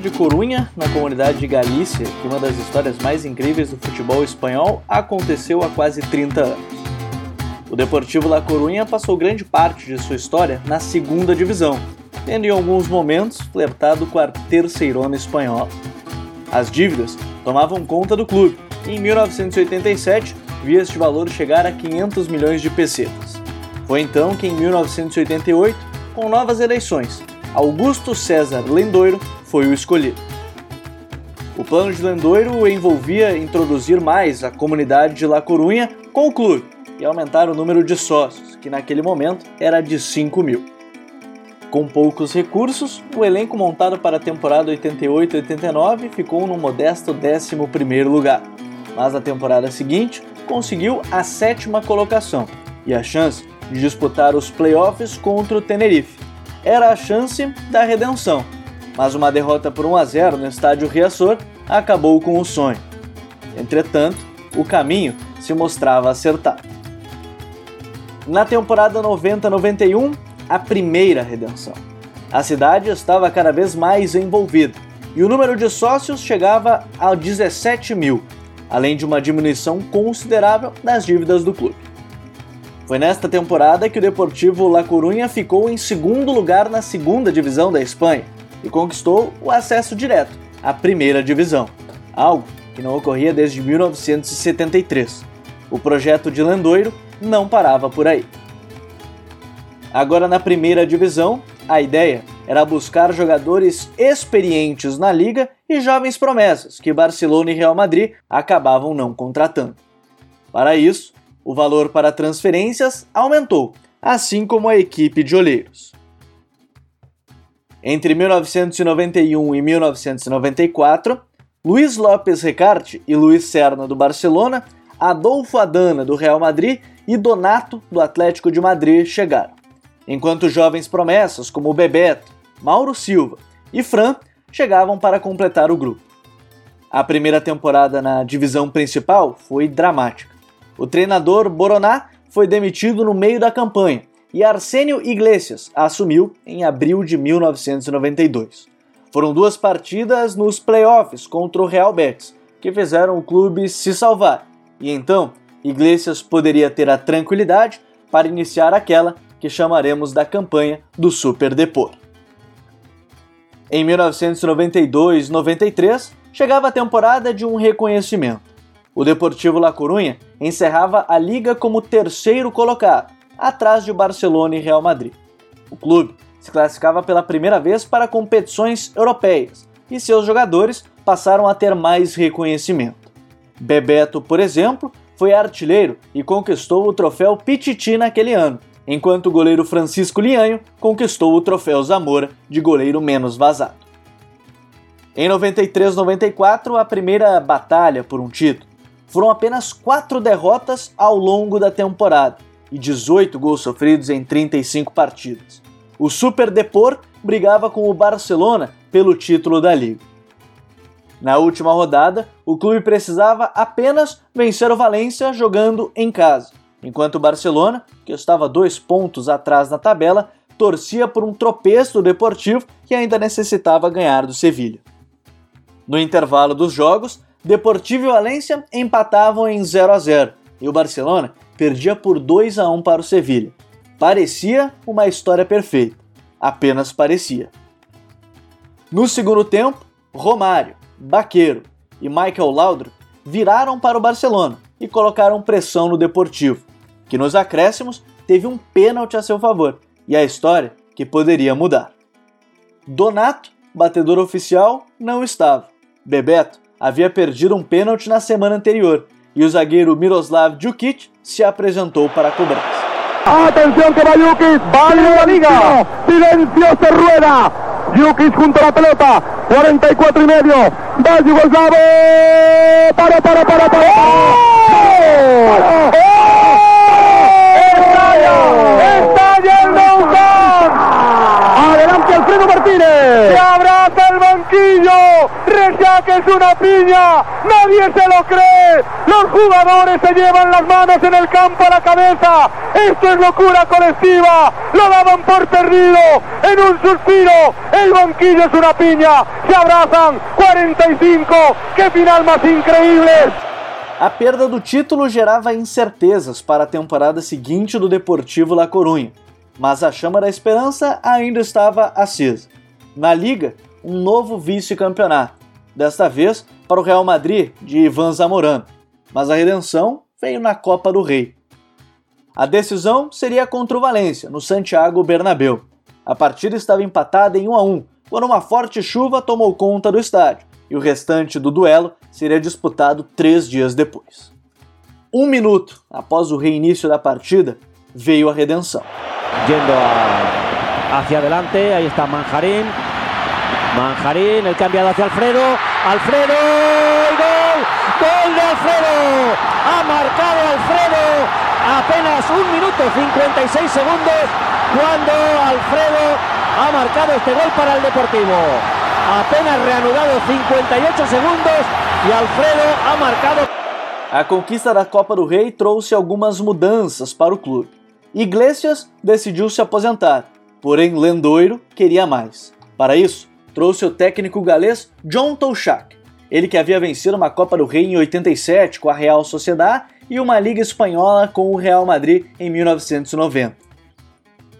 Província de Corunha, na comunidade de Galícia, que uma das histórias mais incríveis do futebol espanhol aconteceu há quase 30 anos. O Deportivo La Corunha passou grande parte de sua história na segunda divisão, tendo em alguns momentos flertado com a terceirona espanhola. As dívidas tomavam conta do clube e em 1987 via este valor chegar a 500 milhões de pesetas. Foi então que em 1988, com novas eleições, Augusto César Lendoiro foi o escolhido. O plano de Lendoiro envolvia introduzir mais a comunidade de La Corunha com o clube e aumentar o número de sócios, que naquele momento era de 5 mil. Com poucos recursos, o elenco montado para a temporada 88-89 ficou no modesto 11º lugar, mas na temporada seguinte conseguiu a sétima colocação e a chance de disputar os playoffs contra o Tenerife, era a chance da redenção, mas uma derrota por 1 a 0 no estádio Riassor acabou com o sonho. Entretanto, o caminho se mostrava acertado. Na temporada 90-91, a primeira redenção. A cidade estava cada vez mais envolvida e o número de sócios chegava a 17 mil, além de uma diminuição considerável das dívidas do clube. Foi nesta temporada que o Deportivo La Coruña ficou em segundo lugar na segunda divisão da Espanha e conquistou o acesso direto à primeira divisão, algo que não ocorria desde 1973. O projeto de Landoiro não parava por aí. Agora na primeira divisão, a ideia era buscar jogadores experientes na liga e jovens promessas que Barcelona e Real Madrid acabavam não contratando. Para isso, o valor para transferências aumentou, assim como a equipe de olheiros. Entre 1991 e 1994, Luiz Lopes Recarte e Luiz Serna do Barcelona, Adolfo Adana do Real Madrid e Donato do Atlético de Madrid chegaram, enquanto jovens promessas como Bebeto, Mauro Silva e Fran chegavam para completar o grupo. A primeira temporada na divisão principal foi dramática. O treinador Boroná foi demitido no meio da campanha e Arsênio Iglesias assumiu em abril de 1992. Foram duas partidas nos playoffs contra o Real Betis que fizeram o clube se salvar, e então Iglesias poderia ter a tranquilidade para iniciar aquela que chamaremos da campanha do Super Depor. Em 1992-93 chegava a temporada de um reconhecimento. O Deportivo La Coruña encerrava a liga como terceiro colocado, atrás de Barcelona e Real Madrid. O clube se classificava pela primeira vez para competições europeias e seus jogadores passaram a ter mais reconhecimento. Bebeto, por exemplo, foi artilheiro e conquistou o troféu Pichichi naquele ano, enquanto o goleiro Francisco Lianho conquistou o troféu Zamora de goleiro menos vazado. Em 93-94, a primeira batalha por um título foram apenas quatro derrotas ao longo da temporada e 18 gols sofridos em 35 partidas. O Super Depor brigava com o Barcelona pelo título da Liga. Na última rodada, o clube precisava apenas vencer o Valência jogando em casa, enquanto o Barcelona, que estava dois pontos atrás na tabela, torcia por um tropeço do Deportivo que ainda necessitava ganhar do Sevilha. No intervalo dos jogos, Deportivo e Valência empatavam em 0 a 0 e o Barcelona perdia por 2 a 1 para o Sevilha. Parecia uma história perfeita, apenas parecia. No segundo tempo, Romário, Baqueiro e Michael Laudrup viraram para o Barcelona e colocaram pressão no Deportivo, que nos acréscimos teve um pênalti a seu favor e a história que poderia mudar. Donato, batedor oficial, não estava. Bebeto havia perdido um pênalti na semana anterior e o zagueiro Miroslav Djukic se apresentou para a cobrança. Atenção que vai Jukic, vale a liga, silencio se rueda, Jukic junto a la pelota, 44 y medio, va Yugoslavo, para, para, para, para. ¡Oh! ¡Estalla! ¡Estalla el Adelante Alfredo Martínez. Banquillo, Rechaz que es una piña, nadie se lo cree, los jugadores se llevan las manos en el campo a la cabeza, esto es locura colectiva, lo daban por perdido, en un suspiro, el banquillo es una piña, se abrazan, 45, qué final más increíble. A perda do título gerava incertezas para a temporada seguinte do Deportivo La Coruña, mas a chama da esperança ainda estava acesa. Na Liga, um novo vice-campeonato, desta vez para o Real Madrid de Ivan Zamorano, mas a redenção veio na Copa do Rei. A decisão seria contra o Valência, no Santiago Bernabéu. A partida estava empatada em 1 a 1, quando uma forte chuva tomou conta do estádio, e o restante do duelo seria disputado três dias depois. Um minuto após o reinício da partida, veio a redenção. Yendo a, hacia adelante, ahí está Manjarín. Manjarín, el cambiado hacia Alfredo. Alfredo, y gol, gol de Alfredo. Ha marcado Alfredo apenas un minuto 56 segundos cuando Alfredo ha marcado este gol para el Deportivo. Apenas reanudado 58 segundos e Alfredo ha marcado. A conquista da Copa do Rei trouxe algumas mudanças para o clube. Iglesias decidiu se aposentar, porém Lendoiro queria mais. Para isso, trouxe o técnico galês John Touchak, ele que havia vencido uma Copa do Rei em 87 com a Real Sociedad e uma Liga Espanhola com o Real Madrid em 1990.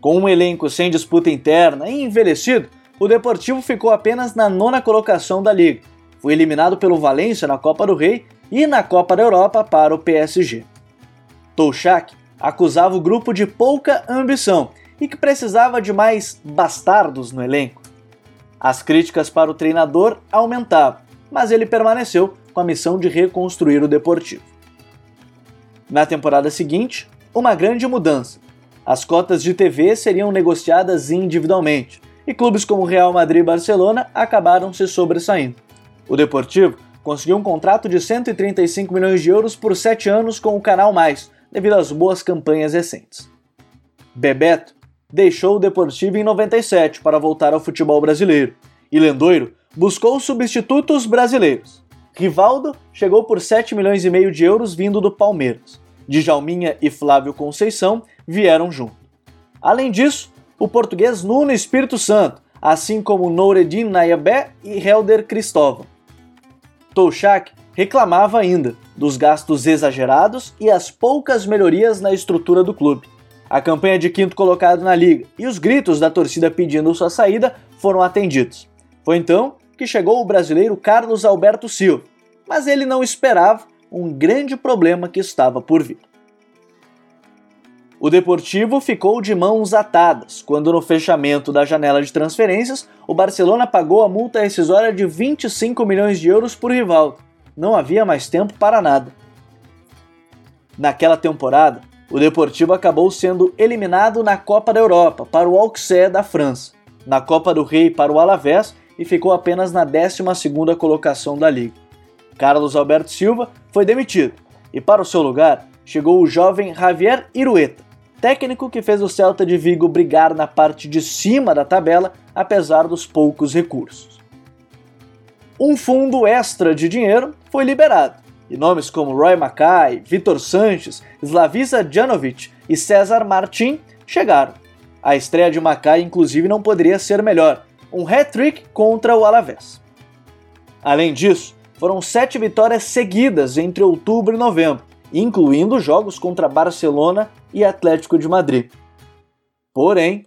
Com um elenco sem disputa interna e envelhecido, o Deportivo ficou apenas na nona colocação da Liga foi eliminado pelo Valência na Copa do Rei e na Copa da Europa para o PSG. Touchak acusava o grupo de pouca ambição e que precisava de mais bastardos no elenco. As críticas para o treinador aumentavam, mas ele permaneceu com a missão de reconstruir o Deportivo. Na temporada seguinte, uma grande mudança. As cotas de TV seriam negociadas individualmente, e clubes como Real Madrid e Barcelona acabaram se sobressaindo. O Deportivo conseguiu um contrato de 135 milhões de euros por 7 anos com o Canal Mais, devido às boas campanhas recentes. Bebeto deixou o Deportivo em 97 para voltar ao futebol brasileiro, e Lendoiro buscou substitutos brasileiros. Rivaldo chegou por 7 milhões e meio de euros vindo do Palmeiras. Djalminha e Flávio Conceição vieram junto. Além disso, o português Nuno Espírito Santo, assim como Noureddin Nayabé e Helder Cristóvão. Touchak reclamava ainda dos gastos exagerados e as poucas melhorias na estrutura do clube. A campanha de quinto colocado na liga e os gritos da torcida pedindo sua saída foram atendidos. Foi então que chegou o brasileiro Carlos Alberto Silva, mas ele não esperava um grande problema que estava por vir. O Deportivo ficou de mãos atadas quando, no fechamento da janela de transferências, o Barcelona pagou a multa rescisória de 25 milhões de euros por Rivaldo. Não havia mais tempo para nada. Naquela temporada, o Deportivo acabou sendo eliminado na Copa da Europa para o Auxerre da França, na Copa do Rei para o Alavés e ficou apenas na 12ª colocação da liga. Carlos Alberto Silva foi demitido e para o seu lugar chegou o jovem Javier Irueta, técnico que fez o Celta de Vigo brigar na parte de cima da tabela, apesar dos poucos recursos. Um fundo extra de dinheiro foi liberado, e nomes como Roy Mackay, Vitor Sanches, Slavisa Janovic e César Martin chegaram. A estreia de Mackay, inclusive, não poderia ser melhor, um hat-trick contra o Alavés. Além disso, foram sete vitórias seguidas entre outubro e novembro, incluindo jogos contra Barcelona e Atlético de Madrid. Porém,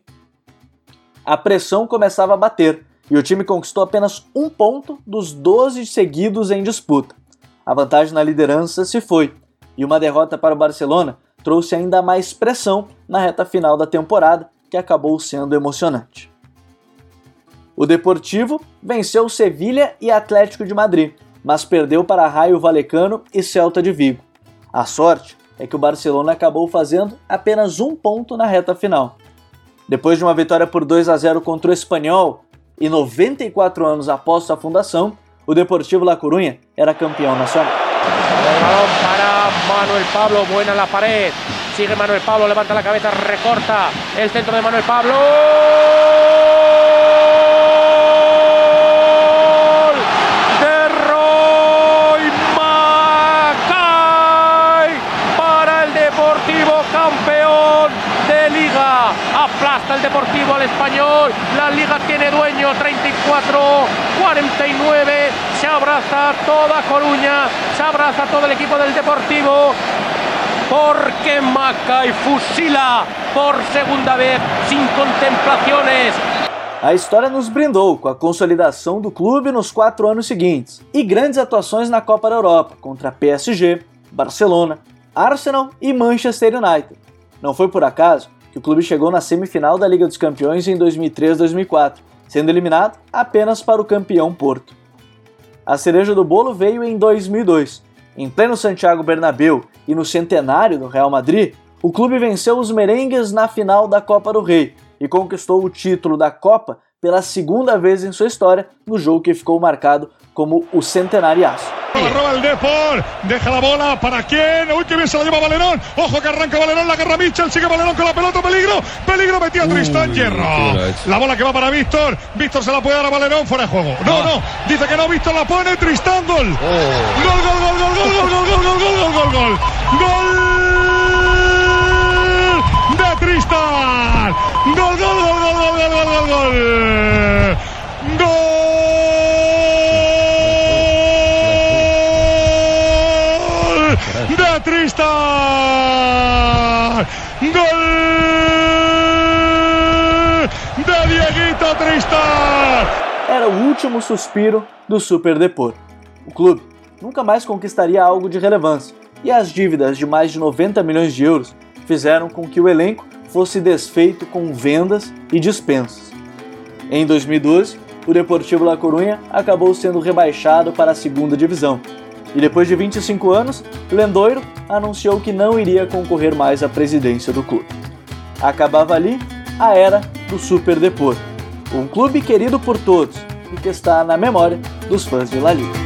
a pressão começava a bater e o time conquistou apenas um ponto dos 12 seguidos em disputa. A vantagem na liderança se foi e uma derrota para o Barcelona trouxe ainda mais pressão na reta final da temporada, que acabou sendo emocionante. O Deportivo venceu Sevilha e Atlético de Madrid, mas perdeu para Raio Valecano e Celta de Vigo. A sorte é que o Barcelona acabou fazendo apenas um ponto na reta final. Depois de uma vitória por 2 a 0 contra o Espanhol e 94 anos após sua fundação, o Deportivo La Coruña era campeón nacional. El balón para Manuel Pablo, buena la pared. Sigue Manuel Pablo, levanta la cabeza, recorta el centro de Manuel Pablo. aplasta el Deportivo al español. La liga tiene dueño, 34 34-49. Se abraza toda Coruña. Se abraza todo el equipo del Deportivo. Porque Maca fusila por segunda vez sin contemplaciones A história nos brindou com a consolidação do clube nos quatro anos seguintes e grandes atuações na Copa da Europa contra PSG, Barcelona, Arsenal e Manchester United. Não foi por acaso que o clube chegou na semifinal da Liga dos Campeões em 2003-2004, sendo eliminado apenas para o campeão Porto. A cereja do bolo veio em 2002. Em pleno Santiago Bernabéu e no centenário do Real Madrid, o clube venceu os merengues na final da Copa do Rei e conquistou o título da Copa pela segunda vez em sua história no jogo que ficou marcado como o centenariaço. Roba el Depor, deja la bola para quién. Uy, que bien se la lleva Valerón. Ojo que arranca Valerón, la agarra Mitchell, sigue Valerón con la pelota, peligro, peligro, metía Tristán Hierro. La bola que va para Víctor, Víctor se la puede dar a Valerón, fuera de juego. No, no, dice que no, Víctor la pone, Tristán, gol. Gol, gol, gol, gol, gol, gol, gol, gol, gol, gol, gol, gol, gol. Gol de Tristán. Gol, gol, gol, gol, gol, gol, gol, gol, gol. Último suspiro do Super Depor. O clube nunca mais conquistaria algo de relevância, e as dívidas de mais de 90 milhões de euros fizeram com que o elenco fosse desfeito com vendas e dispensas. Em 2012, o Deportivo La Coruña acabou sendo rebaixado para a segunda divisão. E depois de 25 anos, Lendoiro anunciou que não iria concorrer mais à presidência do clube. Acabava ali a era do Super Depor, um clube querido por todos que está na memória dos fãs de La Liga.